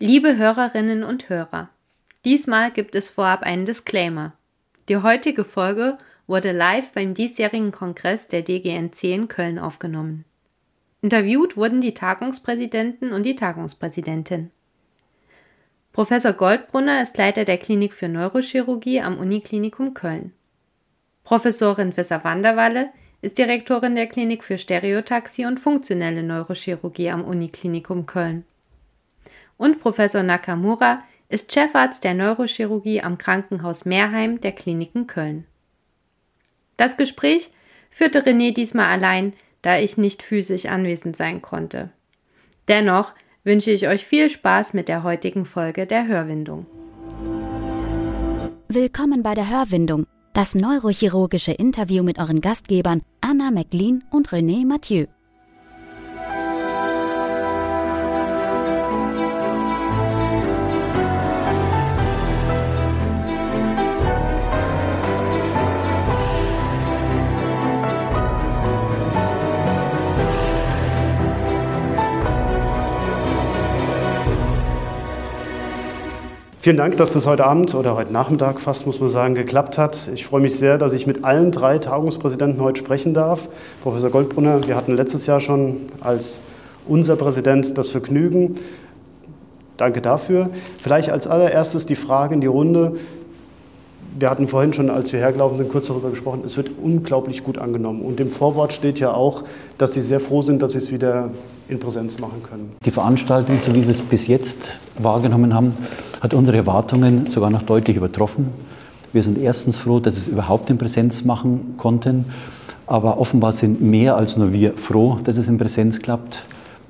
Liebe Hörerinnen und Hörer, diesmal gibt es vorab einen Disclaimer. Die heutige Folge wurde live beim diesjährigen Kongress der DGNC in Köln aufgenommen. Interviewt wurden die Tagungspräsidenten und die Tagungspräsidentin. Professor Goldbrunner ist Leiter der Klinik für Neurochirurgie am Uniklinikum Köln. Professorin Visser Wanderwalle ist Direktorin der Klinik für Stereotaxie und funktionelle Neurochirurgie am Uniklinikum Köln. Und Professor Nakamura ist Chefarzt der Neurochirurgie am Krankenhaus Meerheim der Kliniken Köln. Das Gespräch führte René diesmal allein, da ich nicht physisch anwesend sein konnte. Dennoch wünsche ich euch viel Spaß mit der heutigen Folge der Hörwindung. Willkommen bei der Hörwindung, das neurochirurgische Interview mit euren Gastgebern Anna McLean und René Mathieu. Vielen Dank, dass das heute Abend oder heute Nachmittag fast, muss man sagen, geklappt hat. Ich freue mich sehr, dass ich mit allen drei Tagungspräsidenten heute sprechen darf. Professor Goldbrunner, wir hatten letztes Jahr schon als unser Präsident das Vergnügen. Danke dafür. Vielleicht als allererstes die Frage in die Runde. Wir hatten vorhin schon, als wir hergelaufen sind, kurz darüber gesprochen. Es wird unglaublich gut angenommen. Und im Vorwort steht ja auch, dass Sie sehr froh sind, dass Sie es wieder in Präsenz machen können. Die Veranstaltung, so wie wir es bis jetzt wahrgenommen haben, hat unsere Erwartungen sogar noch deutlich übertroffen. Wir sind erstens froh, dass wir es überhaupt in Präsenz machen konnten, aber offenbar sind mehr als nur wir froh, dass es in Präsenz klappt.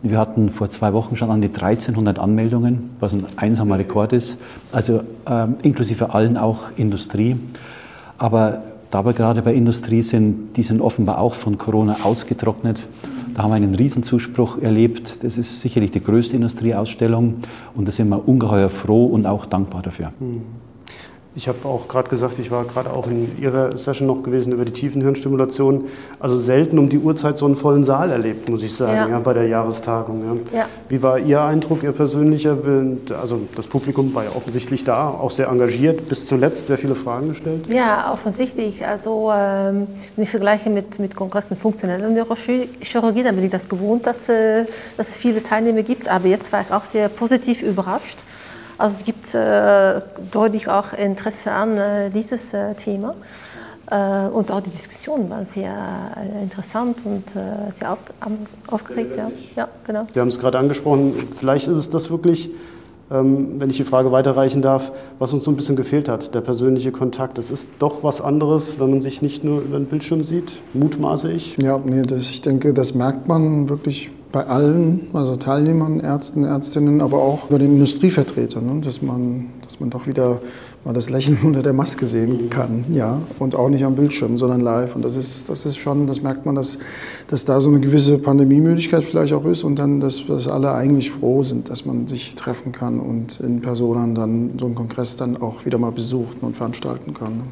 Wir hatten vor zwei Wochen schon an die 1300 Anmeldungen, was ein einsamer Rekord ist, also ähm, inklusive allen auch Industrie. Aber da wir gerade bei Industrie sind, die sind offenbar auch von Corona ausgetrocknet. Da haben wir einen Riesenzuspruch erlebt. Das ist sicherlich die größte Industrieausstellung und da sind wir ungeheuer froh und auch dankbar dafür. Hm. Ich habe auch gerade gesagt, ich war gerade auch in Ihrer Session noch gewesen über die Tiefenhirnstimulation. Also selten um die Uhrzeit so einen vollen Saal erlebt, muss ich sagen, ja. ja bei der Jahrestagung. Ja. Ja. Wie war Ihr Eindruck, Ihr persönlicher? Also das Publikum war ja offensichtlich da, auch sehr engagiert, bis zuletzt sehr viele Fragen gestellt. Ja, offensichtlich. Also ähm, wenn ich vergleiche mit, mit Kongressen funktioneller Neurochirurgie, dann bin ich das gewohnt, dass, äh, dass es viele Teilnehmer gibt. Aber jetzt war ich auch sehr positiv überrascht. Also es gibt äh, deutlich auch Interesse an äh, dieses äh, Thema. Äh, und auch die Diskussionen waren sehr äh, interessant und äh, sehr auf, aufgeregt. Ja. ja, genau. Sie haben es gerade angesprochen, vielleicht ist es das wirklich, ähm, wenn ich die Frage weiterreichen darf, was uns so ein bisschen gefehlt hat, der persönliche Kontakt. Es ist doch was anderes, wenn man sich nicht nur über den Bildschirm sieht, mutmaße ich. Ja, nee, das, ich denke, das merkt man wirklich bei allen, also Teilnehmern, Ärzten, Ärztinnen, aber auch bei den Industrievertretern, ne? dass, man, dass man doch wieder mal das Lächeln unter der Maske sehen kann, ja, und auch nicht am Bildschirm, sondern live. Und das ist, das ist schon, das merkt man, dass, dass da so eine gewisse Pandemiemüdigkeit vielleicht auch ist und dann, dass, dass alle eigentlich froh sind, dass man sich treffen kann und in Personen dann so einen Kongress dann auch wieder mal besuchen und veranstalten kann.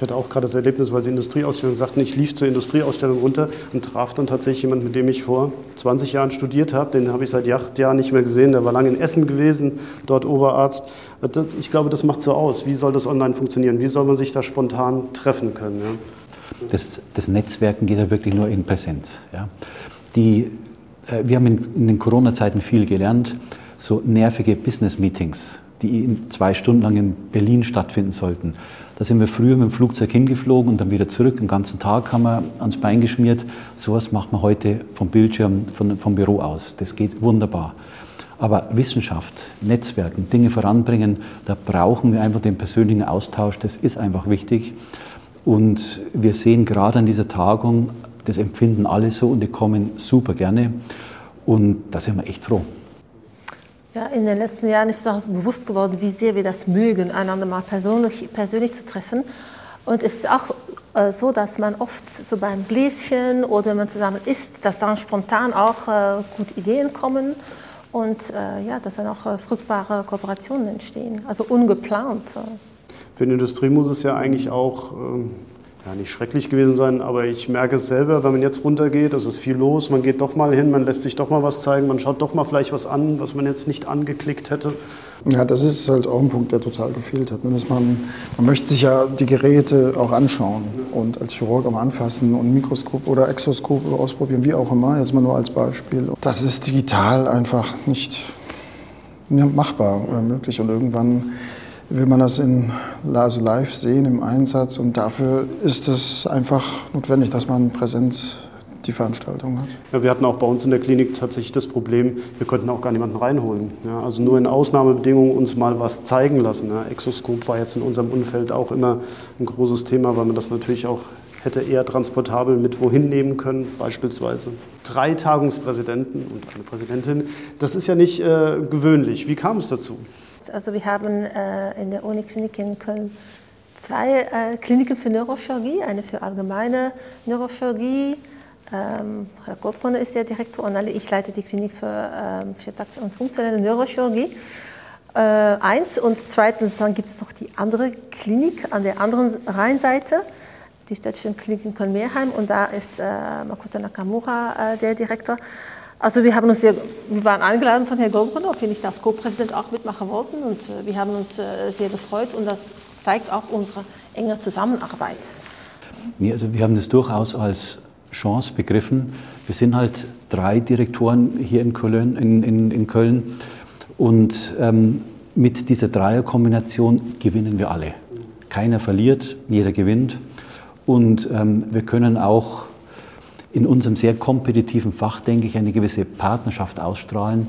Ich hatte auch gerade das Erlebnis, weil Sie Industrieausstellung sagten, ich lief zur Industrieausstellung runter und traf dann tatsächlich jemanden, mit dem ich vor 20 Jahren studiert habe. Den habe ich seit acht Jahren nicht mehr gesehen. Der war lange in Essen gewesen, dort Oberarzt. Ich glaube, das macht so aus. Wie soll das online funktionieren? Wie soll man sich da spontan treffen können? Ja? Das, das, Netzwerken geht ja wirklich nur in Präsenz. Ja? Die, äh, wir haben in, in den Corona-Zeiten viel gelernt, so nervige Business-Meetings, die zwei Stunden lang in Berlin stattfinden sollten da sind wir früher mit dem Flugzeug hingeflogen und dann wieder zurück. Den ganzen Tag haben wir ans Bein geschmiert. Sowas macht man heute vom Bildschirm, von, vom Büro aus. Das geht wunderbar. Aber Wissenschaft, Netzwerken, Dinge voranbringen, da brauchen wir einfach den persönlichen Austausch. Das ist einfach wichtig. Und wir sehen gerade an dieser Tagung, das empfinden alle so und die kommen super gerne. Und da sind wir echt froh. Ja, in den letzten Jahren ist uns bewusst geworden, wie sehr wir das mögen, einander mal persönlich, persönlich zu treffen. Und es ist auch äh, so, dass man oft so beim Gläschen oder wenn man zusammen isst, dass dann spontan auch äh, gute Ideen kommen und äh, ja, dass dann auch äh, fruchtbare Kooperationen entstehen, also ungeplant. Für die Industrie muss es ja eigentlich auch ähm, ja, nicht schrecklich gewesen sein, aber ich merke es selber, wenn man jetzt runtergeht, es ist viel los, man geht doch mal hin, man lässt sich doch mal was zeigen, man schaut doch mal vielleicht was an, was man jetzt nicht angeklickt hätte. Ja, das ist halt auch ein Punkt, der total gefehlt hat. Ne? Dass man, man möchte sich ja die Geräte auch anschauen und als Chirurg am Anfassen und Mikroskop oder Exoskop ausprobieren, wie auch immer, jetzt mal nur als Beispiel. Das ist digital einfach nicht machbar oder möglich und irgendwann will man das in also live sehen im Einsatz und dafür ist es einfach notwendig, dass man Präsenz die Veranstaltung hat. Ja, wir hatten auch bei uns in der Klinik tatsächlich das Problem, wir konnten auch gar niemanden reinholen. Ja, also nur in Ausnahmebedingungen uns mal was zeigen lassen. Ja, Exoskop war jetzt in unserem Umfeld auch immer ein großes Thema, weil man das natürlich auch hätte eher transportabel mit wohin nehmen können, beispielsweise. Drei Tagungspräsidenten und eine Präsidentin, das ist ja nicht äh, gewöhnlich. Wie kam es dazu? Also wir haben äh, in der Uniklinik in Köln zwei äh, Kliniken für Neurochirurgie, eine für allgemeine Neurochirurgie. Ähm, Herr Goldbrunner ist der Direktor und ich leite die Klinik für, ähm, für taktische und funktionelle Neurochirurgie. Äh, eins und zweitens dann gibt es noch die andere Klinik an der anderen Rheinseite, die städtische Klinik in Köln-Meerheim und da ist äh, Makoto Nakamura äh, der Direktor. Also wir haben uns sehr, wir waren eingeladen von Herrn Goldbrunner, ob wir nicht als Co-Präsident auch mitmachen wollten und äh, wir haben uns äh, sehr gefreut und das zeigt auch unsere enge Zusammenarbeit. Nee, also wir haben das durchaus als Chance begriffen. Wir sind halt drei Direktoren hier in Köln, in, in, in Köln und ähm, mit dieser Dreierkombination gewinnen wir alle. Keiner verliert, jeder gewinnt und ähm, wir können auch in unserem sehr kompetitiven Fach, denke ich, eine gewisse Partnerschaft ausstrahlen.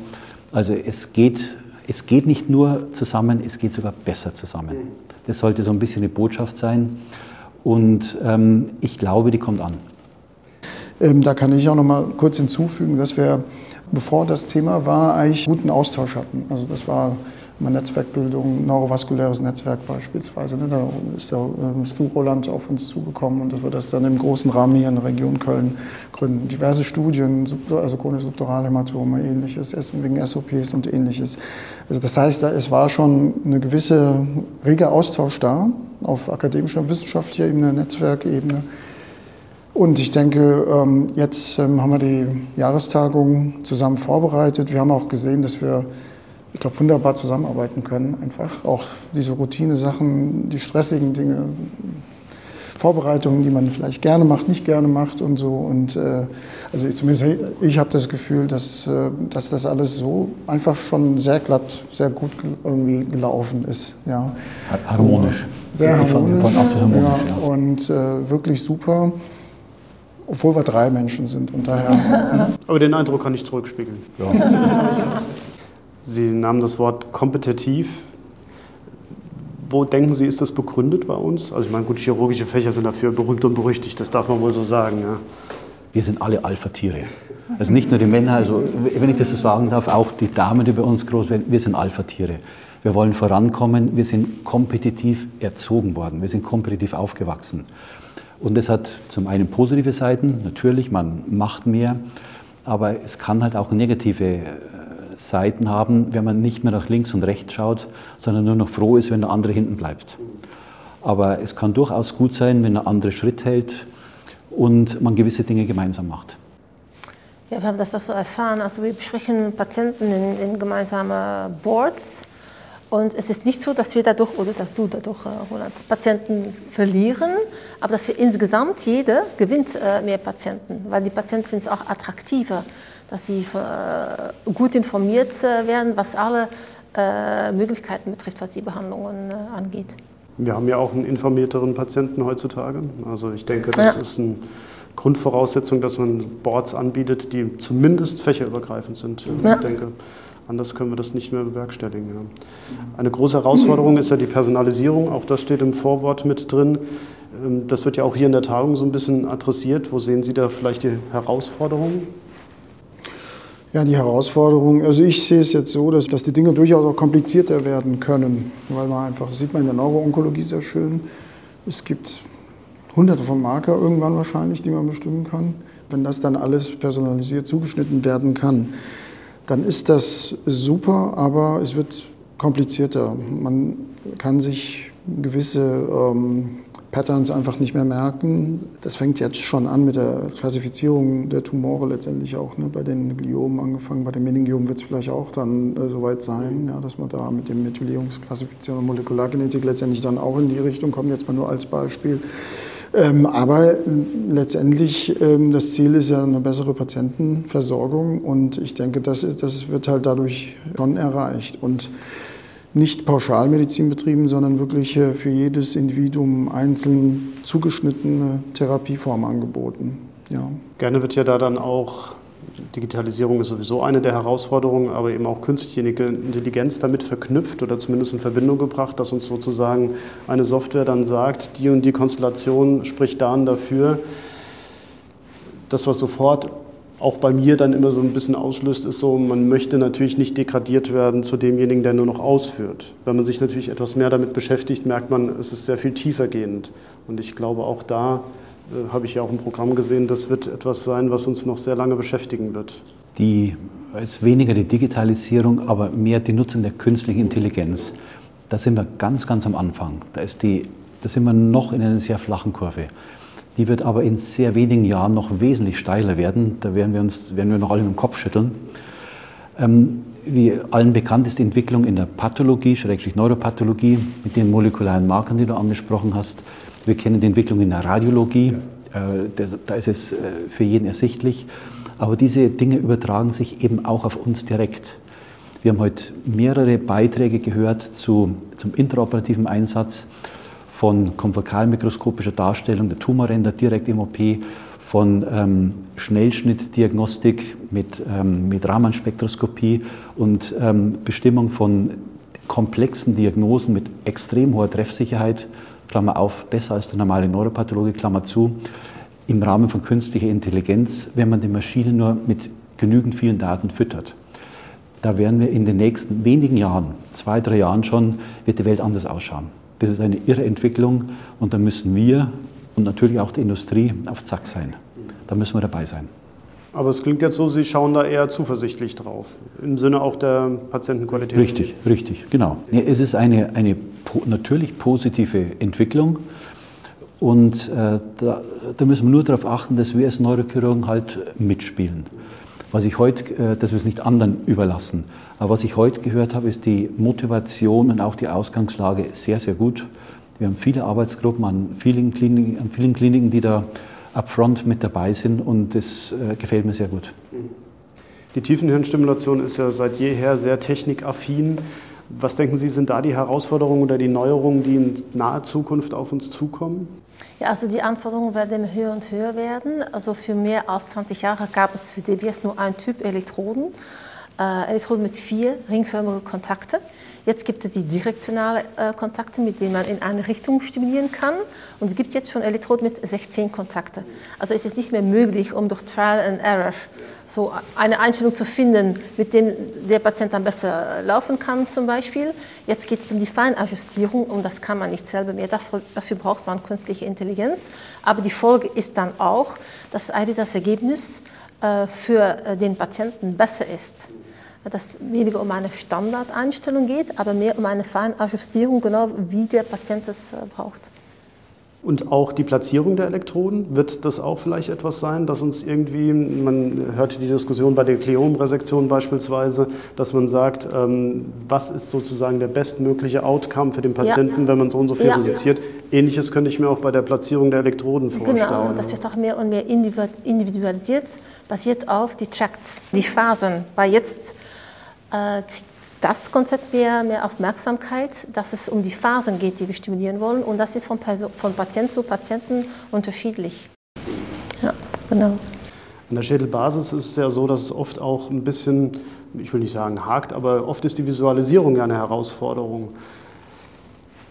Also es geht, es geht nicht nur zusammen, es geht sogar besser zusammen. Das sollte so ein bisschen eine Botschaft sein. Und ähm, ich glaube, die kommt an. Ähm, da kann ich auch noch mal kurz hinzufügen, dass wir, bevor das Thema war, eigentlich guten Austausch hatten. Also das war Netzwerkbildung, neurovaskuläres Netzwerk beispielsweise. Ne? Da ist der ähm, Stu Roland auf uns zugekommen und dass wir das dann im großen Rahmen hier in der Region Köln gründen. Diverse Studien, also chronische Subduralhämatome, ähnliches, wegen SOPs und ähnliches. Also das heißt, es war schon eine gewisse rege Austausch da auf akademischer, wissenschaftlicher Ebene, Netzwerkebene. Und ich denke, ähm, jetzt ähm, haben wir die Jahrestagung zusammen vorbereitet. Wir haben auch gesehen, dass wir ich glaube, wunderbar zusammenarbeiten können. Einfach auch diese Routine-Sachen, die stressigen Dinge, Vorbereitungen, die man vielleicht gerne macht, nicht gerne macht und so. Und äh, also ich, zumindest ich habe das Gefühl, dass, äh, dass das alles so einfach schon sehr glatt, sehr gut irgendwie gelaufen ist. Ja. Harmonisch. Sehr harmonisch. Von, von harmonisch ja, ja. Und äh, wirklich super. Obwohl wir drei Menschen sind und daher. Aber den Eindruck kann ich zurückspiegeln. Ja. Sie nahmen das Wort kompetitiv. Wo denken Sie, ist das begründet bei uns? Also ich meine, gut, chirurgische Fächer sind dafür berühmt und berüchtigt, das darf man wohl so sagen. Ja. Wir sind alle Alpha-Tiere. Also nicht nur die Männer, also wenn ich das so sagen darf, auch die Damen, die bei uns groß werden, wir sind Alpha-Tiere. Wir wollen vorankommen, wir sind kompetitiv erzogen worden, wir sind kompetitiv aufgewachsen. Und das hat zum einen positive Seiten, natürlich, man macht mehr, aber es kann halt auch negative Seiten haben, wenn man nicht mehr nach links und rechts schaut, sondern nur noch froh ist, wenn der andere hinten bleibt. Aber es kann durchaus gut sein, wenn der andere Schritt hält und man gewisse Dinge gemeinsam macht. Ja, wir haben das auch so erfahren. Also wir besprechen Patienten in, in gemeinsame Boards. Und es ist nicht so, dass wir dadurch oder dass du dadurch, äh, Roland, Patienten verlieren, aber dass wir insgesamt, jeder gewinnt äh, mehr Patienten, weil die Patienten finden es auch attraktiver dass sie äh, gut informiert äh, werden, was alle äh, Möglichkeiten betrifft, was die Behandlungen angeht. Wir haben ja auch einen informierteren Patienten heutzutage. Also ich denke, das ja. ist eine Grundvoraussetzung, dass man Boards anbietet, die zumindest fächerübergreifend sind. Ja. Ich denke, anders können wir das nicht mehr bewerkstelligen. Ja. Eine große Herausforderung ist ja die Personalisierung. Auch das steht im Vorwort mit drin. Ähm, das wird ja auch hier in der Tagung so ein bisschen adressiert. Wo sehen Sie da vielleicht die Herausforderungen? Ja, die Herausforderung, also ich sehe es jetzt so, dass, dass die Dinge durchaus auch komplizierter werden können, weil man einfach, das sieht man in der Neuroonkologie sehr schön, es gibt hunderte von Marker irgendwann wahrscheinlich, die man bestimmen kann. Wenn das dann alles personalisiert zugeschnitten werden kann, dann ist das super, aber es wird komplizierter. Man kann sich gewisse ähm, Patterns einfach nicht mehr merken. Das fängt jetzt schon an mit der Klassifizierung der Tumore letztendlich auch. Ne? Bei den Gliomen angefangen, bei den Meningiomen wird es vielleicht auch dann äh, soweit sein, ja, dass man da mit dem Methylierungsklassifizierung und Molekulargenetik letztendlich dann auch in die Richtung kommt, jetzt mal nur als Beispiel. Ähm, aber letztendlich, ähm, das Ziel ist ja eine bessere Patientenversorgung und ich denke, das, das wird halt dadurch schon erreicht. Und nicht Pauschalmedizin betrieben, sondern wirklich äh, für jedes Individuum einzeln zugeschnittene Therapieform angeboten. Ja. Gerne wird ja da dann auch Digitalisierung ist sowieso eine der Herausforderungen, aber eben auch künstliche Intelligenz damit verknüpft oder zumindest in Verbindung gebracht, dass uns sozusagen eine Software dann sagt, die und die Konstellation spricht dann dafür. Das, was sofort auch bei mir dann immer so ein bisschen auslöst, ist so, man möchte natürlich nicht degradiert werden zu demjenigen, der nur noch ausführt. Wenn man sich natürlich etwas mehr damit beschäftigt, merkt man, es ist sehr viel tiefer gehend. Und ich glaube, auch da äh, habe ich ja auch im Programm gesehen, das wird etwas sein, was uns noch sehr lange beschäftigen wird. Die ist weniger die Digitalisierung, aber mehr die Nutzung der künstlichen Intelligenz. Da sind wir ganz, ganz am Anfang. Da, ist die, da sind wir noch in einer sehr flachen Kurve. Die wird aber in sehr wenigen Jahren noch wesentlich steiler werden. Da werden wir, uns, werden wir noch alle mit dem Kopf schütteln. Ähm, wie allen bekannt ist die Entwicklung in der Pathologie, schrägstrich Neuropathologie, mit den molekularen Markern, die du angesprochen hast. Wir kennen die Entwicklung in der Radiologie, äh, da ist es äh, für jeden ersichtlich. Aber diese Dinge übertragen sich eben auch auf uns direkt. Wir haben heute mehrere Beiträge gehört zu, zum interoperativen Einsatz von konfokalmikroskopischer Darstellung der Tumorränder direkt im OP, von ähm, Schnellschnittdiagnostik mit, ähm, mit Raman-Spektroskopie und ähm, Bestimmung von komplexen Diagnosen mit extrem hoher Treffsicherheit, Klammer auf, besser als der normale Neuropathologe, Klammer zu, im Rahmen von künstlicher Intelligenz, wenn man die Maschine nur mit genügend vielen Daten füttert. Da werden wir in den nächsten wenigen Jahren, zwei, drei Jahren schon, wird die Welt anders ausschauen. Das ist eine irre Entwicklung und da müssen wir und natürlich auch die Industrie auf Zack sein. Da müssen wir dabei sein. Aber es klingt jetzt so, Sie schauen da eher zuversichtlich drauf, im Sinne auch der Patientenqualität. Richtig, richtig, genau. Ja, es ist eine, eine natürlich positive Entwicklung und äh, da, da, müssen wir nur darauf achten, dass wir als Neurochirurgen halt mitspielen. Was ich heute, äh, dass wir es nicht anderen überlassen. Aber was ich heute gehört habe, ist die Motivation und auch die Ausgangslage sehr, sehr gut. Wir haben viele Arbeitsgruppen an vielen Kliniken, an vielen Kliniken die da upfront mit dabei sind und das äh, gefällt mir sehr gut. Die Tiefenhirnstimulation ist ja seit jeher sehr technikaffin. Was denken Sie, sind da die Herausforderungen oder die Neuerungen, die in naher Zukunft auf uns zukommen? Ja, also die Anforderungen werden höher und höher werden. Also für mehr als 20 Jahre gab es für DBS nur einen Typ Elektroden. Äh, Elektroden mit vier ringförmigen Kontakten. Jetzt gibt es die direktionalen äh, Kontakte, mit denen man in eine Richtung stimulieren kann. Und es gibt jetzt schon Elektroden mit 16 Kontakten. Also es ist nicht mehr möglich, um durch Trial and Error so eine Einstellung zu finden, mit dem der Patient dann besser laufen kann zum Beispiel. Jetzt geht es um die Feinajustierung und das kann man nicht selber mehr. Dafür, dafür braucht man künstliche Intelligenz. Aber die Folge ist dann auch, dass eigentlich das Ergebnis äh, für äh, den Patienten besser ist dass es weniger um eine Standardeinstellung geht, aber mehr um eine Feinajustierung, genau wie der Patient es äh, braucht. Und auch die Platzierung der Elektroden, wird das auch vielleicht etwas sein, dass uns irgendwie, man hörte die Diskussion bei der Kleomresektion beispielsweise, dass man sagt, ähm, was ist sozusagen der bestmögliche Outcome für den Patienten, ja. wenn man so und so viel ja. resiziert. Ähnliches könnte ich mir auch bei der Platzierung der Elektroden genau, vorstellen. Genau, das wird auch mehr und mehr individualisiert, basiert auf die Tracts, die Phasen. Weil jetzt äh, kriegt das Konzept mehr, mehr Aufmerksamkeit, dass es um die Phasen geht, die wir stimulieren wollen. Und das ist von, Person, von Patient zu Patienten unterschiedlich. Ja, genau. An der Schädelbasis ist es ja so, dass es oft auch ein bisschen, ich will nicht sagen hakt, aber oft ist die Visualisierung ja eine Herausforderung.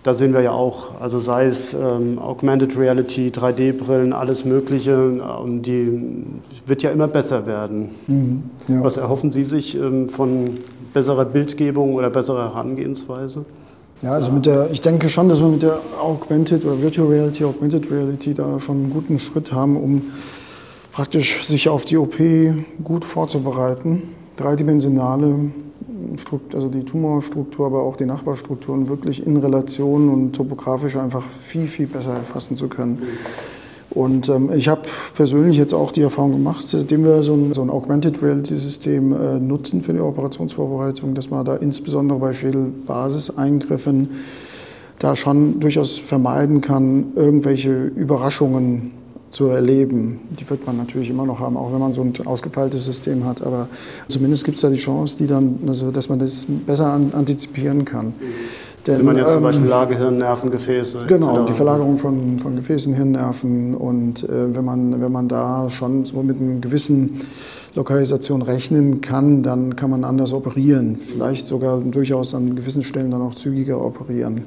Da sehen wir ja auch, also sei es ähm, Augmented Reality, 3D-Brillen, alles Mögliche, und die wird ja immer besser werden. Mhm, ja. Was erhoffen Sie sich ähm, von besserer Bildgebung oder besserer Herangehensweise? Ja, also mit der, ich denke schon, dass wir mit der Augmented oder Virtual Reality, Augmented Reality da schon einen guten Schritt haben, um praktisch sich auf die OP gut vorzubereiten. dreidimensionale also die Tumorstruktur, aber auch die Nachbarstrukturen wirklich in Relation und topografisch einfach viel, viel besser erfassen zu können. Und ähm, ich habe persönlich jetzt auch die Erfahrung gemacht, seitdem wir so ein, so ein Augmented Reality-System äh, nutzen für die Operationsvorbereitung, dass man da insbesondere bei Schädelbasiseingriffen da schon durchaus vermeiden kann, irgendwelche Überraschungen zu erleben. Die wird man natürlich immer noch haben, auch wenn man so ein ausgefeiltes System hat. Aber zumindest gibt es da die Chance, die dann, also, dass man das besser an, antizipieren kann. Denn, Sie meinen jetzt zum Beispiel ähm, Lage, Hirn, Nervengefäße? Genau, etc. die Verlagerung von, von Gefäßen, Hirnnerven. Und äh, wenn, man, wenn man da schon so mit einer gewissen Lokalisation rechnen kann, dann kann man anders operieren. Vielleicht sogar durchaus an gewissen Stellen dann auch zügiger operieren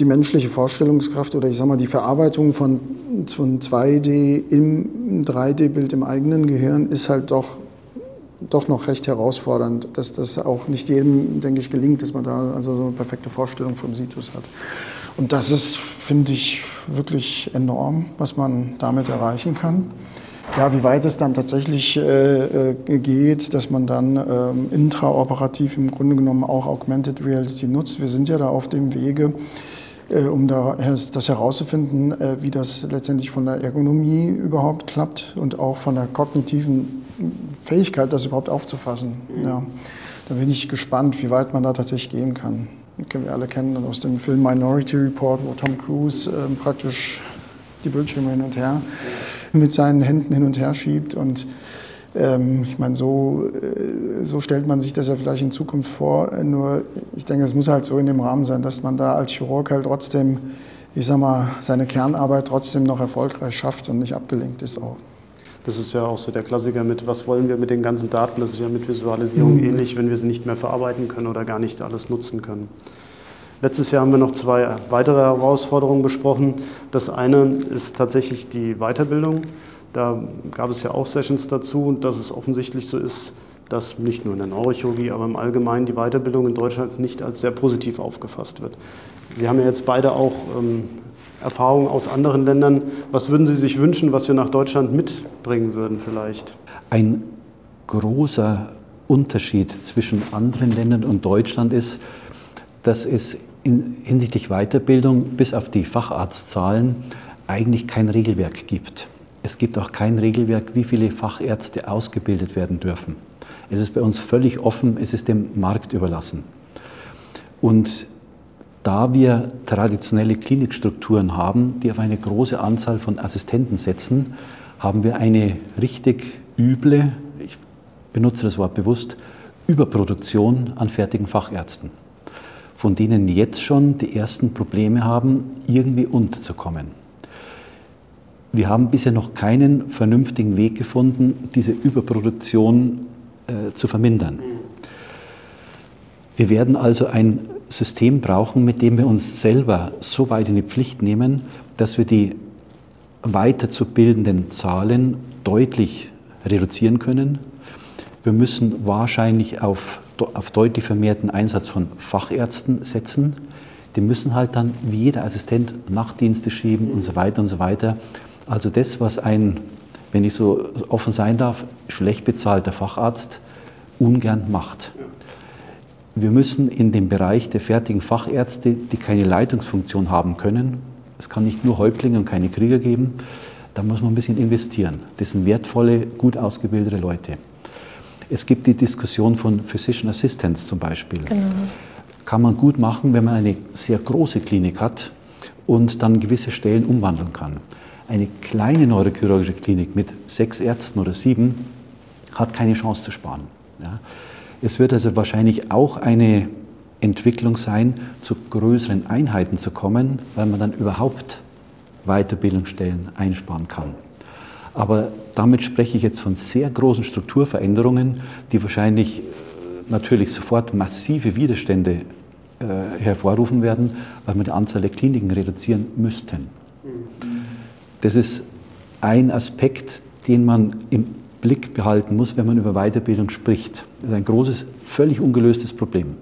die menschliche Vorstellungskraft oder ich sage mal die Verarbeitung von, von 2D im 3D-Bild im eigenen Gehirn ist halt doch, doch noch recht herausfordernd, dass das auch nicht jedem, denke ich, gelingt, dass man da also so eine perfekte Vorstellung vom Situs hat. Und das ist, finde ich, wirklich enorm, was man damit erreichen kann. Ja, wie weit es dann tatsächlich äh, äh geht, dass man dann ähm, intraoperativ im Grunde genommen auch Augmented Reality nutzt. Wir sind ja da auf dem Wege, äh, um das herauszufinden, äh, wie das letztendlich von der Ergonomie überhaupt klappt und auch von der kognitiven Fähigkeit, das überhaupt aufzufassen. Mhm. Ja. Da bin ich gespannt, wie weit man da tatsächlich gehen kann. Das können wir alle kennen aus dem Film Minority Report, wo Tom Cruise äh, praktisch die Bildschirme hin und her mit seinen Händen hin und her schiebt und ich meine, so, äh, so stellt man sich das ja vielleicht in Zukunft vor. Nur ich denke, es muss halt so in dem Rahmen sein, dass man da als Chirurg halt trotzdem, ich sag mal, seine Kernarbeit trotzdem noch erfolgreich schafft und nicht abgelenkt ist auch. Das ist ja auch so der Klassiker mit, was wollen wir mit den ganzen Daten? Das ist ja mit Visualisierung mhm. ähnlich, wenn wir sie nicht mehr verarbeiten können oder gar nicht alles nutzen können. Letztes Jahr haben wir noch zwei weitere Herausforderungen besprochen. Das eine ist tatsächlich die Weiterbildung. Da gab es ja auch Sessions dazu und dass es offensichtlich so ist, dass nicht nur in der Neurochirurgie, aber im Allgemeinen die Weiterbildung in Deutschland nicht als sehr positiv aufgefasst wird. Sie haben ja jetzt beide auch ähm, Erfahrungen aus anderen Ländern. Was würden Sie sich wünschen, was wir nach Deutschland mitbringen würden vielleicht? Ein großer Unterschied zwischen anderen Ländern und Deutschland ist, dass es in, hinsichtlich Weiterbildung bis auf die Facharztzahlen eigentlich kein Regelwerk gibt. Es gibt auch kein Regelwerk, wie viele Fachärzte ausgebildet werden dürfen. Es ist bei uns völlig offen, es ist dem Markt überlassen. Und da wir traditionelle Klinikstrukturen haben, die auf eine große Anzahl von Assistenten setzen, haben wir eine richtig üble, ich benutze das Wort bewusst, Überproduktion an fertigen Fachärzten, von denen jetzt schon die ersten Probleme haben, irgendwie unterzukommen. Wir haben bisher noch keinen vernünftigen Weg gefunden, diese Überproduktion äh, zu vermindern. Wir werden also ein System brauchen, mit dem wir uns selber so weit in die Pflicht nehmen, dass wir die weiterzubildenden Zahlen deutlich reduzieren können. Wir müssen wahrscheinlich auf, auf deutlich vermehrten Einsatz von Fachärzten setzen. Die müssen halt dann wie jeder Assistent Nachtdienste schieben und so weiter und so weiter. Also das, was ein, wenn ich so offen sein darf, schlecht bezahlter Facharzt ungern macht. Wir müssen in dem Bereich der fertigen Fachärzte, die keine Leitungsfunktion haben können, es kann nicht nur Häuptlinge und keine Krieger geben, da muss man ein bisschen investieren. Das sind wertvolle, gut ausgebildete Leute. Es gibt die Diskussion von Physician Assistants zum Beispiel. Genau. Kann man gut machen, wenn man eine sehr große Klinik hat und dann gewisse Stellen umwandeln kann. Eine kleine neurochirurgische Klinik mit sechs Ärzten oder sieben hat keine Chance zu sparen. Ja. Es wird also wahrscheinlich auch eine Entwicklung sein, zu größeren Einheiten zu kommen, weil man dann überhaupt Weiterbildungsstellen einsparen kann. Aber damit spreche ich jetzt von sehr großen Strukturveränderungen, die wahrscheinlich äh, natürlich sofort massive Widerstände äh, hervorrufen werden, weil wir die Anzahl der Kliniken reduzieren müssten. Das ist ein Aspekt, den man im Blick behalten muss, wenn man über Weiterbildung spricht. Das ist ein großes, völlig ungelöstes Problem.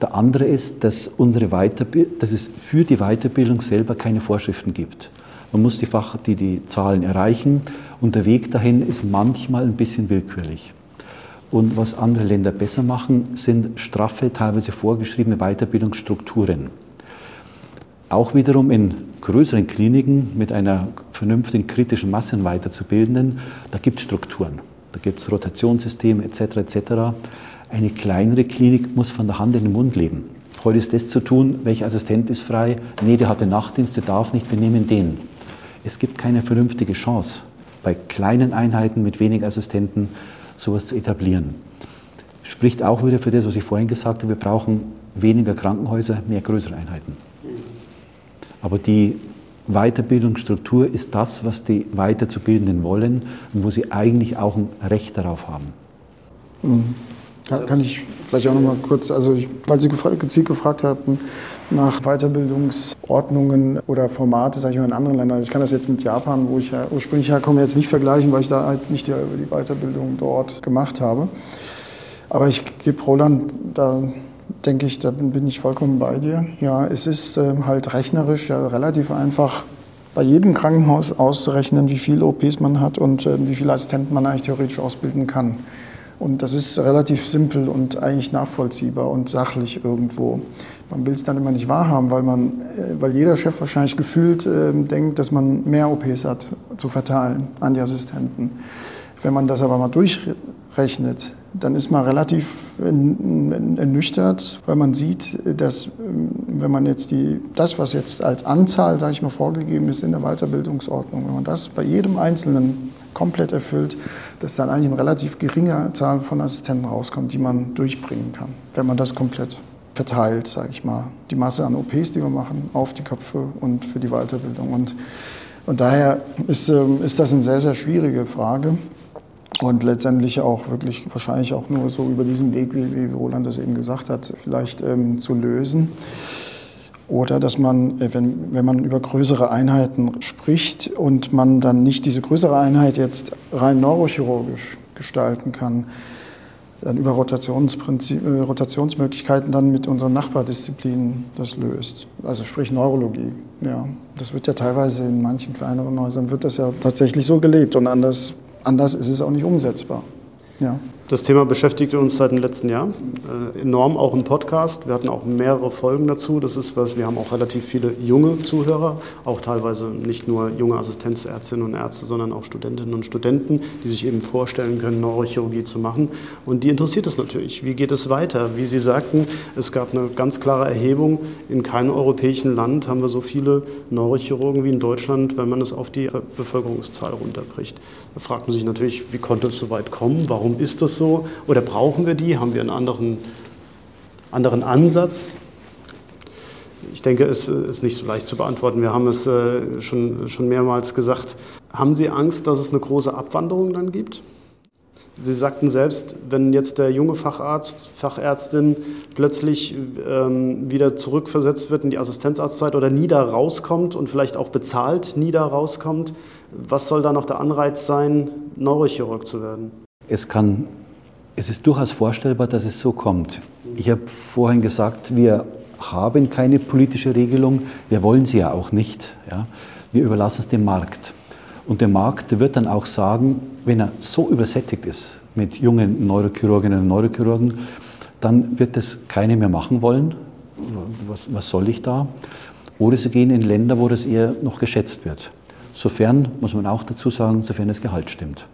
Der andere ist, dass, unsere dass es für die Weiterbildung selber keine Vorschriften gibt. Man muss die, Fach die, die Zahlen erreichen und der Weg dahin ist manchmal ein bisschen willkürlich. Und was andere Länder besser machen, sind straffe, teilweise vorgeschriebene Weiterbildungsstrukturen. Auch wiederum in größeren Kliniken mit einer vernünftigen kritischen Masse weiterzubildenden, da gibt es Strukturen. Da gibt es Rotationssysteme etc. etc. Eine kleinere Klinik muss von der Hand in den Mund leben. Heute ist das zu tun, welcher Assistent ist frei, nee, der hat den Nachtdienst, der darf nicht, wir nehmen den. Es gibt keine vernünftige Chance, bei kleinen Einheiten mit wenig Assistenten sowas zu etablieren. Spricht auch wieder für das, was ich vorhin gesagt habe, wir brauchen weniger Krankenhäuser, mehr größere Einheiten. Aber die Weiterbildungsstruktur ist das, was die Weiterzubildenden wollen und wo sie eigentlich auch ein Recht darauf haben. Mhm. Kann ich vielleicht auch noch mal kurz, also ich, weil Sie gezielt gefragt hatten nach Weiterbildungsordnungen oder Formate, sage ich mal, in anderen Ländern. Ich kann das jetzt mit Japan, wo ich ja ursprünglich herkomme, jetzt nicht vergleichen, weil ich da halt nicht die, die Weiterbildung dort gemacht habe. Aber ich gebe Roland da denke ich, da bin ich vollkommen bei dir. Ja, es ist äh, halt rechnerisch ja, relativ einfach, bei jedem Krankenhaus auszurechnen, wie viele OPs man hat und äh, wie viele Assistenten man eigentlich theoretisch ausbilden kann. Und das ist relativ simpel und eigentlich nachvollziehbar und sachlich irgendwo. Man will es dann immer nicht wahrhaben, weil, man, äh, weil jeder Chef wahrscheinlich gefühlt äh, denkt, dass man mehr OPs hat zu verteilen an die Assistenten. Wenn man das aber mal durchrechnet, dann ist man relativ ernüchtert, weil man sieht, dass wenn man jetzt die, das, was jetzt als Anzahl, sage ich mal, vorgegeben ist in der Weiterbildungsordnung, wenn man das bei jedem Einzelnen komplett erfüllt, dass dann eigentlich eine relativ geringe Zahl von Assistenten rauskommt, die man durchbringen kann, wenn man das komplett verteilt, sage ich mal, die Masse an OPs, die wir machen, auf die Köpfe und für die Weiterbildung. Und, und daher ist, ähm, ist das eine sehr, sehr schwierige Frage und letztendlich auch wirklich wahrscheinlich auch nur so über diesen Weg, wie, wie Roland das eben gesagt hat, vielleicht ähm, zu lösen. Oder dass man, äh, wenn, wenn man über größere Einheiten spricht und man dann nicht diese größere Einheit jetzt rein neurochirurgisch gestalten kann, dann über Rotationsprinzip, äh, Rotationsmöglichkeiten dann mit unseren Nachbardisziplinen das löst. Also sprich Neurologie. Ja, das wird ja teilweise in manchen kleineren Häusern wird das ja tatsächlich so gelebt und anders anders ist es auch nicht umsetzbar. Ja. Das Thema beschäftigt uns seit dem letzten Jahr äh, enorm, auch im Podcast. Wir hatten auch mehrere Folgen dazu. Das ist was, wir haben auch relativ viele junge Zuhörer, auch teilweise nicht nur junge Assistenzärztinnen und Ärzte, sondern auch Studentinnen und Studenten, die sich eben vorstellen können, Neurochirurgie zu machen. Und die interessiert es natürlich. Wie geht es weiter? Wie Sie sagten, es gab eine ganz klare Erhebung. In keinem europäischen Land haben wir so viele Neurochirurgen wie in Deutschland, wenn man es auf die Bevölkerungszahl runterbricht. Da fragt man sich natürlich, wie konnte es so weit kommen? Warum ist das so? Oder brauchen wir die? Haben wir einen anderen, anderen Ansatz? Ich denke, es ist nicht so leicht zu beantworten. Wir haben es äh, schon, schon mehrmals gesagt. Haben Sie Angst, dass es eine große Abwanderung dann gibt? Sie sagten selbst, wenn jetzt der junge Facharzt, Fachärztin plötzlich ähm, wieder zurückversetzt wird in die Assistenzarztzeit oder nie da rauskommt und vielleicht auch bezahlt nie da rauskommt, was soll da noch der Anreiz sein, Neurochirurg zu werden? Es kann es ist durchaus vorstellbar, dass es so kommt. Ich habe vorhin gesagt, wir haben keine politische Regelung, wir wollen sie ja auch nicht. Ja. Wir überlassen es dem Markt. Und der Markt wird dann auch sagen, wenn er so übersättigt ist mit jungen Neurochirurginnen und Neurochirurgen, dann wird das keine mehr machen wollen. Was, was soll ich da? Oder sie gehen in Länder, wo das eher noch geschätzt wird. Sofern, muss man auch dazu sagen, sofern das Gehalt stimmt.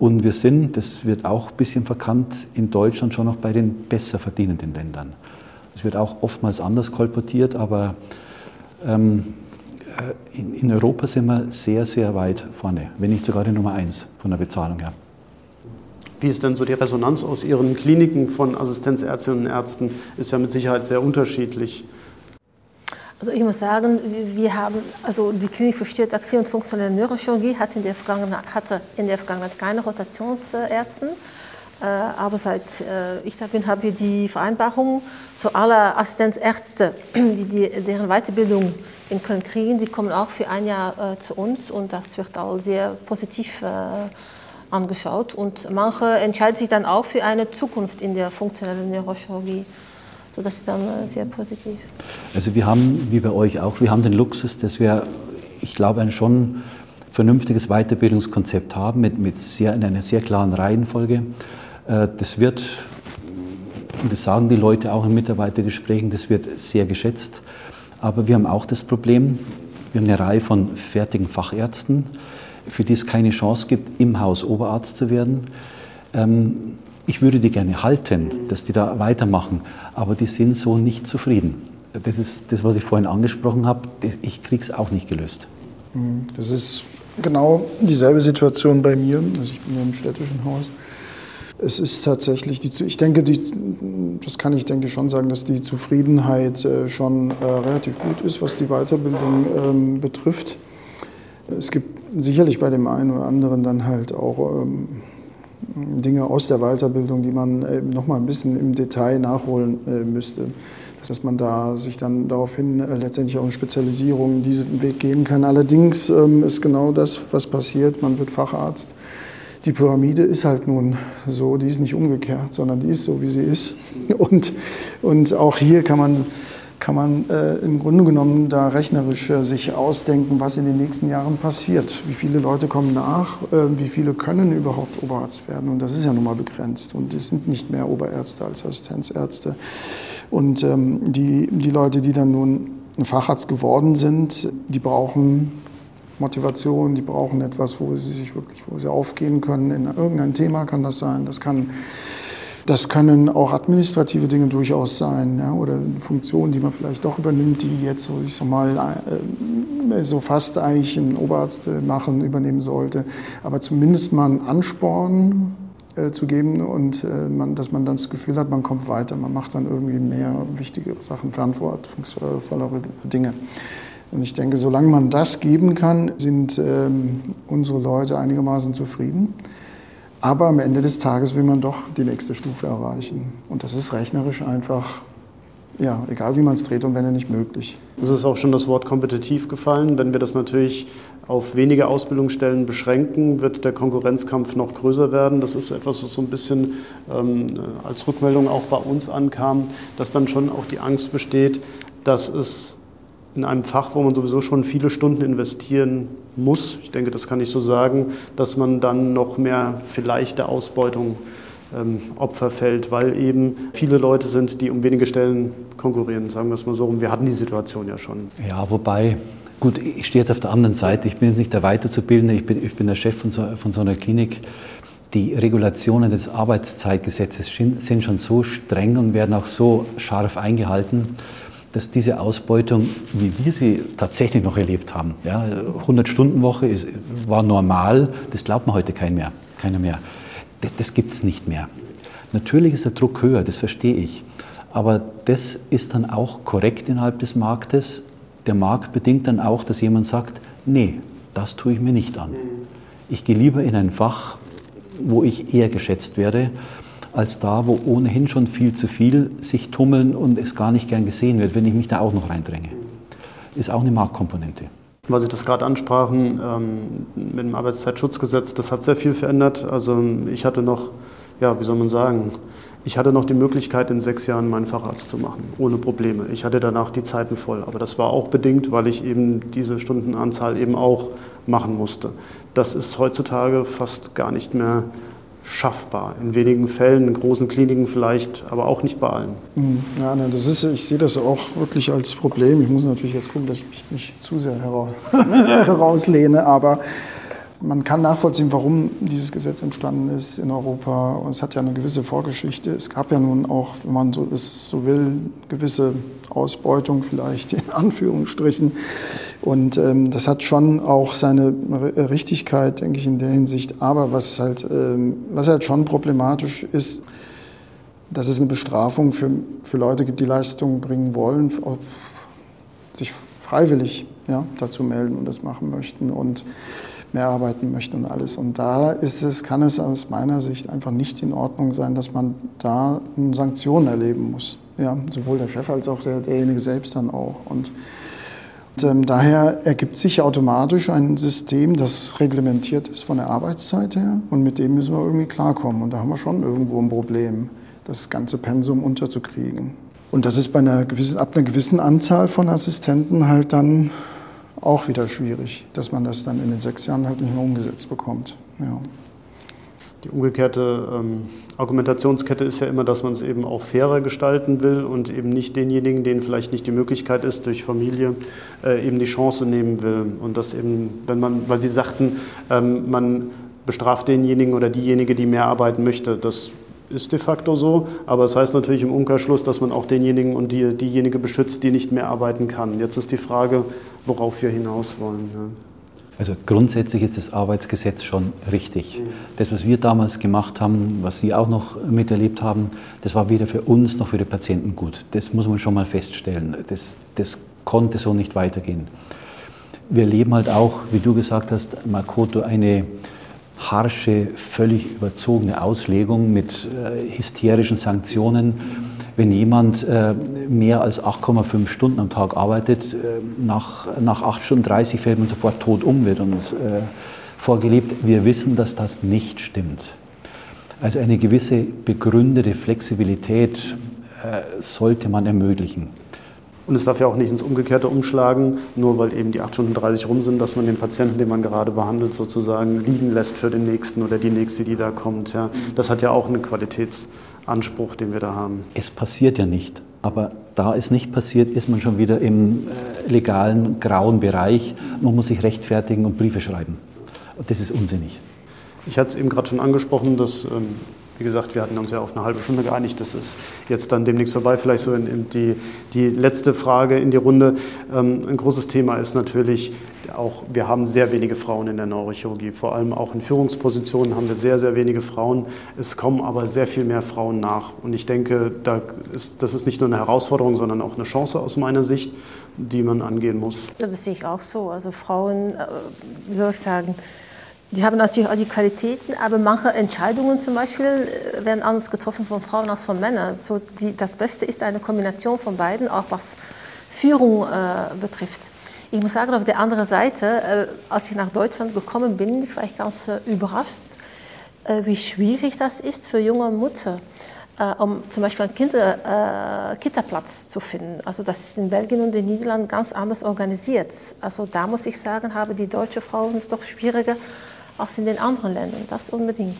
Und wir sind, das wird auch ein bisschen verkannt, in Deutschland schon noch bei den besser verdienenden Ländern. Es wird auch oftmals anders kolportiert, aber ähm, äh, in, in, Europa sind wir sehr, sehr weit vorne, wenn nicht sogar die Nummer eins von der Bezahlung her. Wie ist denn so die Resonanz aus Ihren Kliniken von Assistenzärztinnen und Ärzten? Ist ja mit Sicherheit sehr unterschiedlich. Also ich muss sagen, wir haben, also die Klinik für Stereotaxie und funktionelle Neurochirurgie hat in der hatte in der Vergangenheit keine Rotationsärzte. Äh, aber seit äh, ich da bin, haben wir die Vereinbarung zu aller Assistenzärzte, die, die deren Weiterbildung in Köln kriegen, die kommen auch für ein Jahr äh, zu uns und das wird auch sehr positiv angeschaut. Und manche entscheiden sich dann auch für eine Zukunft in der funktionellen Neurochirurgie. So, das ist dann äh, sehr positiv. Also wir haben, wie bei euch auch, wir haben den Luxus, dass wir, ich glaube, ein schon vernünftiges Weiterbildungskonzept haben mit, mit sehr, in einer sehr klaren Reihenfolge. Äh, das wird, das sagen die Leute auch in Mitarbeitergesprächen, das wird sehr geschätzt. Aber wir haben auch das Problem, wir haben eine Reihe von fertigen Fachärzten, für die es keine Chance gibt, im Haus Oberarzt zu werden. Ich würde die gerne halten, dass die da weitermachen, aber die sind so nicht zufrieden. Das ist das, was ich vorhin angesprochen habe. Ich kriege es auch nicht gelöst. Mhm. Das ist genau dieselbe Situation bei mir. Also ich bin ja im städtischen Haus. Es ist tatsächlich, die, ich denke, die, das kann ich denke schon sagen, dass die Zufriedenheit äh, schon äh, relativ gut ist, was die Weiterbildung ähm, betrifft. Es gibt sicherlich bei dem einen oder anderen dann halt auch ähm, Dinge aus der Weiterbildung, die man äh, noch mal ein bisschen im Detail nachholen äh, müsste dass man da sich dann daraufhin äh, letztendlich auch in Spezialisierung diesen Weg gehen kann. Allerdings ähm, ist genau das, was passiert. Man wird Facharzt. Die Pyramide ist halt nun so, die ist nicht umgekehrt, sondern die ist so, wie sie ist. Und, und auch hier kann man kann man äh, im Grunde genommen da rechnerisch äh, sich ausdenken, was in den nächsten Jahren passiert. Wie viele Leute kommen nach, äh, wie viele können überhaupt Oberarzt werden. Und das ist ja nun mal begrenzt. Und es sind nicht mehr Oberärzte als Assistenzärzte. Und ähm, die, die Leute, die dann nun Facharzt geworden sind, die brauchen Motivation, die brauchen etwas, wo sie sich wirklich, wo sie aufgehen können. In irgendein Thema kann das sein. Das kann das können auch administrative Dinge durchaus sein ja, oder Funktionen, die man vielleicht doch übernimmt, die jetzt so, ich sag mal, äh, so fast eigentlich ein Oberarzt machen, übernehmen sollte. Aber zumindest mal einen Ansporn äh, zu geben und äh, man, dass man dann das Gefühl hat, man kommt weiter, man macht dann irgendwie mehr wichtige Sachen, verantwortungsvollere Dinge. Und ich denke, solange man das geben kann, sind ähm, unsere Leute einigermaßen zufrieden. Aber am Ende des Tages will man doch die nächste Stufe erreichen. Und das ist rechnerisch einfach, ja, egal wie man es dreht und wenn nicht möglich. Es ist auch schon das Wort kompetitiv gefallen. Wenn wir das natürlich auf wenige Ausbildungsstellen beschränken, wird der Konkurrenzkampf noch größer werden. Das ist etwas, was so ein bisschen ähm, als Rückmeldung auch bei uns ankam, dass dann schon auch die Angst besteht, dass es in einem Fach, wo man sowieso schon viele Stunden investieren muss, ich denke, das kann ich so sagen, dass man dann noch mehr vielleicht der Ausbeutung ähm, Opfer fällt, weil eben viele Leute sind, die um wenige Stellen konkurrieren, sagen wir es mal so. Und wir hatten die Situation ja schon. Ja, wobei, gut, ich stehe jetzt auf der anderen Seite. Ich bin jetzt nicht der Weiterzubildende, ich bin, ich bin der Chef von so, von so einer Klinik. Die Regulationen des Arbeitszeitgesetzes sind schon so streng und werden auch so scharf eingehalten, dass diese Ausbeutung, wie wir sie tatsächlich noch erlebt haben, ja, 100-Stunden-Woche war normal, das glaubt man heute kein mehr, keiner mehr. Das, das gibt es nicht mehr. Natürlich ist der Druck höher, das verstehe ich. Aber das ist dann auch korrekt innerhalb des Marktes. Der Markt bedingt dann auch, dass jemand sagt, nee, das tue ich mir nicht an. Ich gehe lieber in ein Fach, wo ich eher geschätzt werde als da, wo ohnehin schon viel zu viel sich tummeln und es gar nicht gern gesehen wird, wenn ich mich da auch noch reindränge. Ist auch eine Marktkomponente. Weil Sie das gerade ansprachen, ähm, mit dem Arbeitszeitschutzgesetz, das hat sehr viel verändert. Also ich hatte noch, ja, wie soll man sagen, ich hatte noch die Möglichkeit, in sechs Jahren meinen Facharzt zu machen, ohne Probleme. Ich hatte danach die Zeiten voll. Aber das war auch bedingt, weil ich eben diese Stundenanzahl eben auch machen musste. Das ist heutzutage fast gar nicht mehr schaffbar. In wenigen Fällen, in großen Kliniken vielleicht, aber auch nicht bei allen. Mhm. Ja, ne, das ist, ich sehe das auch wirklich als Problem. Ich muss natürlich jetzt gucken, dass ich mich nicht zu sehr herauslehne, aber man kann nachvollziehen, warum dieses Gesetz entstanden ist in Europa. Und es hat ja eine gewisse Vorgeschichte. Es gab ja nun auch, wenn man so, es so will, gewisse Ausbeutung vielleicht in Anführungsstrichen. Und ähm, das hat schon auch seine Richtigkeit, denke ich, in der Hinsicht. Aber was halt, ähm, was halt schon problematisch ist, dass es eine Bestrafung für, für Leute gibt, die Leistungen bringen wollen, sich freiwillig ja, dazu melden und das machen möchten. Und mehr arbeiten möchten und alles. Und da ist es, kann es aus meiner Sicht einfach nicht in Ordnung sein, dass man da Sanktionen erleben muss. Ja, sowohl der Chef als auch der, derjenige selbst dann auch. Und, und ähm, daher ergibt sich automatisch ein System, das reglementiert ist von der Arbeitszeit her und mit dem müssen wir irgendwie klarkommen. Und da haben wir schon irgendwo ein Problem, das ganze Pensum unterzukriegen. Und das ist bei einer gewissen, ab einer gewissen Anzahl von Assistenten halt dann auch wieder schwierig, dass man das dann in den sechs Jahren halt nicht mehr umgesetzt bekommt. Ja. Die umgekehrte ähm, Argumentationskette ist ja immer, dass man es eben auch fairer gestalten will und eben nicht denjenigen, denen vielleicht nicht die Möglichkeit ist, durch Familie äh, eben die Chance nehmen will. Und das eben, wenn man, weil Sie sagten, ähm, man bestraft denjenigen oder diejenige, die mehr arbeiten möchte. Das ist de facto so, aber es das heißt natürlich im Umkehrschluss, dass man auch denjenigen und die, diejenige beschützt, die nicht mehr arbeiten kann. Jetzt ist die Frage, worauf wir hinaus wollen. Ja. Also grundsätzlich ist das Arbeitsgesetz schon richtig. Das, was wir damals gemacht haben, was Sie auch noch miterlebt haben, das war weder für uns noch für die Patienten gut. Das muss man schon mal feststellen. Das, das konnte so nicht weitergehen. Wir erleben halt auch, wie du gesagt hast, Makoto, eine harsche, völlig überzogene Auslegung mit äh, hysterischen Sanktionen wenn jemand äh, mehr als 8,5 Stunden am Tag arbeitet, äh, nach, nach 8 Stunden 30 fällt man sofort tot um, wird uns äh, vorgelebt. Wir wissen, dass das nicht stimmt. Also eine gewisse begründete Flexibilität sollte man ermöglichen. Und es darf ja auch nicht ins Umgekehrte umschlagen, nur weil eben die 8 Stunden 30 rum sind, dass man den Patienten, den man gerade behandelt, sozusagen liegen lässt für den nächsten oder die nächste, die da kommt. Ja. Das hat ja auch einen Qualitätsanspruch, den wir da haben. Es passiert ja nicht. Aber da es nicht passiert, ist man schon wieder im äh, legalen, grauen Bereich. Man muss sich rechtfertigen und Briefe schreiben. Das ist unsinnig. Ich hatte es eben gerade schon angesprochen, dass ähm, wie gesagt, wir hatten uns ja auf eine halbe Stunde geeinigt. Das ist jetzt dann demnächst vorbei. Vielleicht so in, in die, die letzte Frage in die Runde. Ähm, ein großes Thema ist natürlich auch, wir haben sehr wenige Frauen in der Neurochirurgie. Vor allem auch in Führungspositionen haben wir sehr, sehr wenige Frauen. Es kommen aber sehr viel mehr Frauen nach. Und ich denke, da ist, das ist nicht nur eine Herausforderung, sondern auch eine Chance aus meiner Sicht, die man angehen muss. Das sehe ich auch so. Also Frauen, äh, wie soll ich sagen, die haben natürlich auch die Qualitäten, aber manche Entscheidungen zum Beispiel äh, werden anders getroffen von Frauen als von Männern. So die, das Beste ist eine Kombination von beiden, auch was Führung äh, betrifft. Ich muss sagen, auf der anderen Seite, äh, als ich nach Deutschland gekommen bin, war ich ganz äh, überrascht, äh, wie schwierig das ist für junge Mütter, äh, um zum Beispiel einen Kinder, Kinderplatz zu finden. Also das ist in Belgien und den Niederlanden ganz anders organisiert. Also da muss ich sagen, haben die deutschen Frauen es doch schwieriger als in den anderen Ländern. Das unbedingt.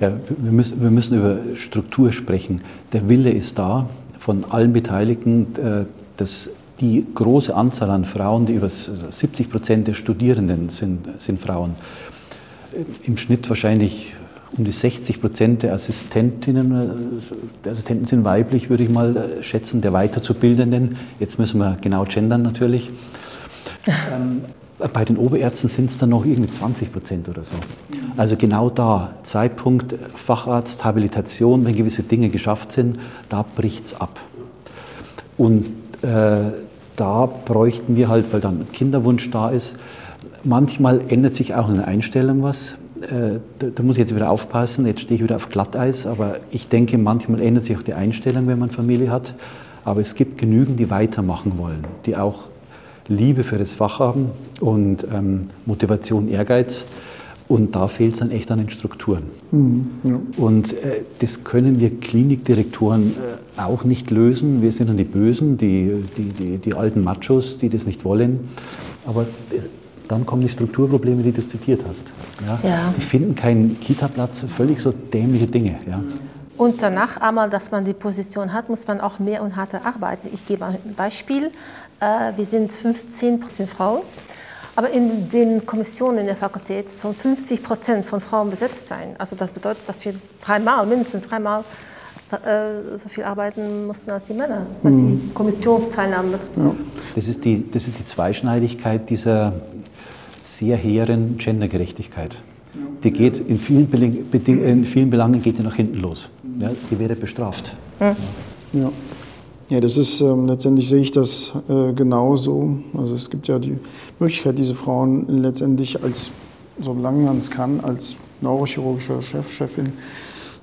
Ja, wir, müssen, wir müssen über Struktur sprechen. Der Wille ist da von allen Beteiligten, äh, dass die große Anzahl an Frauen, die über 70 Prozent der Studierenden sind, sind Frauen, im Schnitt wahrscheinlich um die 60 Prozent der Assistentinnen, äh, der Assistenten sind weiblich, würde ich mal äh, schätzen, der Weiterzubildenden. Jetzt müssen wir genau gendern natürlich. Bei den Oberärzten sind es dann noch irgendwie 20 Prozent oder so. Also genau da, Zeitpunkt Facharzt, Habilitation, wenn gewisse Dinge geschafft sind, da bricht es ab. Und äh, da bräuchten wir halt, weil dann Kinderwunsch da ist, manchmal ändert sich auch in der Einstellung was. Äh, da, da, muss ich jetzt wieder aufpassen, jetzt stehe ich wieder auf Glatteis, aber ich denke, manchmal ändert sich auch die Einstellung, wenn man Familie hat. Aber es gibt genügend, die weitermachen wollen, die auch Liebe für das Fach haben und ähm, Motivation, Ehrgeiz. Und da fehlt es dann echt an den Strukturen. Mhm, ja. Und äh, das können wir Klinikdirektoren äh, auch nicht lösen. Wir sind dann die Bösen, die, die, die, die alten Machos, die das nicht wollen. Aber äh, dann kommen die Strukturprobleme, die du zitiert hast. Ja? Ja. Die finden keinen Kita-Platz, völlig so dämliche Dinge. Ja? Und danach einmal, dass man die Position hat, muss man auch mehr und härter arbeiten. Ich gebe ein Beispiel. Äh, wir sind 15 Prozent Frauen, aber in den Kommissionen in der Fakultät sollen 50 Prozent von Frauen besetzt sein. Also das bedeutet, dass wir dreimal, mindestens dreimal äh, so viel arbeiten mussten als die Männer, was mhm. die Kommissionsteilnahme betrifft. Ja. Das, ist die, das ist die Zweischneidigkeit dieser sehr hehren Gendergerechtigkeit. Die geht in vielen, in vielen Belangen geht die nach hinten los. Ja, die wird bestraft. Mhm. Ja. Ja, das ist ähm, letztendlich sehe ich das äh, genauso. Also es gibt ja die Möglichkeit, diese Frauen letztendlich als, solange man es kann, als neurochirurgischer Chef, Chefin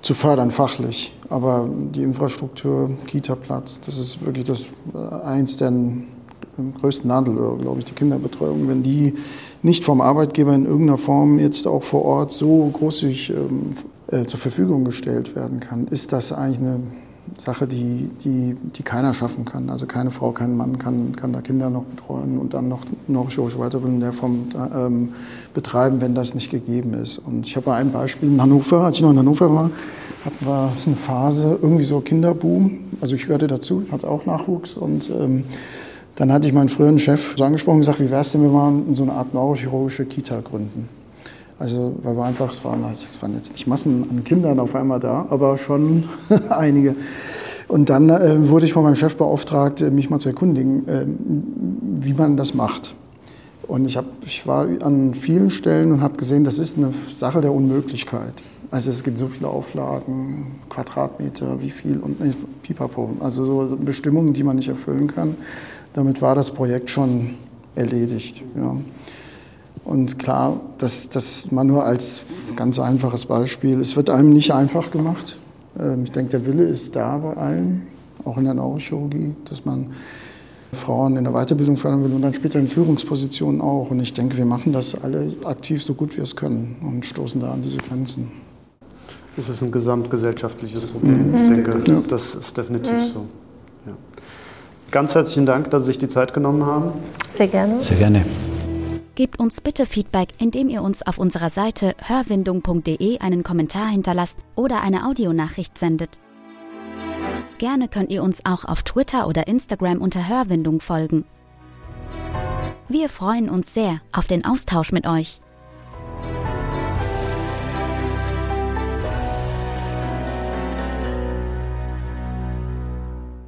zu fördern fachlich. Aber die Infrastruktur, Kita-Platz, das ist wirklich das äh, eins der größten Nadelöhre, glaube ich, die Kinderbetreuung. Wenn die nicht vom Arbeitgeber in irgendeiner Form jetzt auch vor Ort so großzügig ähm, äh, zur Verfügung gestellt werden kann, ist das eigentlich eine Sache, die, die, die keiner schaffen kann. Also keine Frau, kein Mann kann, kann da Kinder noch betreuen und dann noch neurochirurgische Weiterbildung in der Form ähm, betreiben, wenn das nicht gegeben ist. Und ich habe ein Beispiel in Hannover, als ich noch in Hannover war, hatten wir eine Phase, irgendwie so Kinderboom. Also ich gehörte dazu, hatte auch Nachwuchs und ähm, dann hatte ich meinen früheren Chef so angesprochen und gesagt, wie wäre es denn, wenn wir in so eine Art neurochirurgische Kita gründen? Also, weil wir einfach, es waren, halt, es waren jetzt nicht Massen an Kindern auf einmal da, aber schon einige. Und dann äh, wurde ich von meinem Chef beauftragt, äh, mich mal zu erkundigen, äh, wie man das macht. Und ich, hab, ich war an vielen Stellen und habe gesehen, das ist eine Sache der Unmöglichkeit. Also es gibt so viele Auflagen, Quadratmeter, wie viel und äh, pipapo. Also so Bestimmungen, die man nicht erfüllen kann. Damit war das Projekt schon erledigt. Ja. Und klar, das, das mal nur als ganz einfaches Beispiel. Es wird einem nicht einfach gemacht. Ähm, ich denke, der Wille ist da bei allen, auch in der Neurochirurgie, dass man Frauen in der Weiterbildung fördern will und dann später in Führungspositionen auch. Und ich denke, wir machen das alle aktiv so gut wir es können und stoßen da an diese Grenzen. Es ist ein gesamtgesellschaftliches Problem. Mhm. Ich denke, ja. das ist definitiv mhm. so. Ja. Ganz herzlichen Dank, dass Sie sich die Zeit genommen haben. Sehr gerne. Sehr gerne. Gebt uns bitte Feedback, indem ihr uns auf unserer Seite hörwindung.de einen Kommentar hinterlasst oder eine Audionachricht sendet. Gerne könnt ihr uns auch auf Twitter oder Instagram unter Hörwindung folgen. Wir freuen uns sehr auf den Austausch mit euch.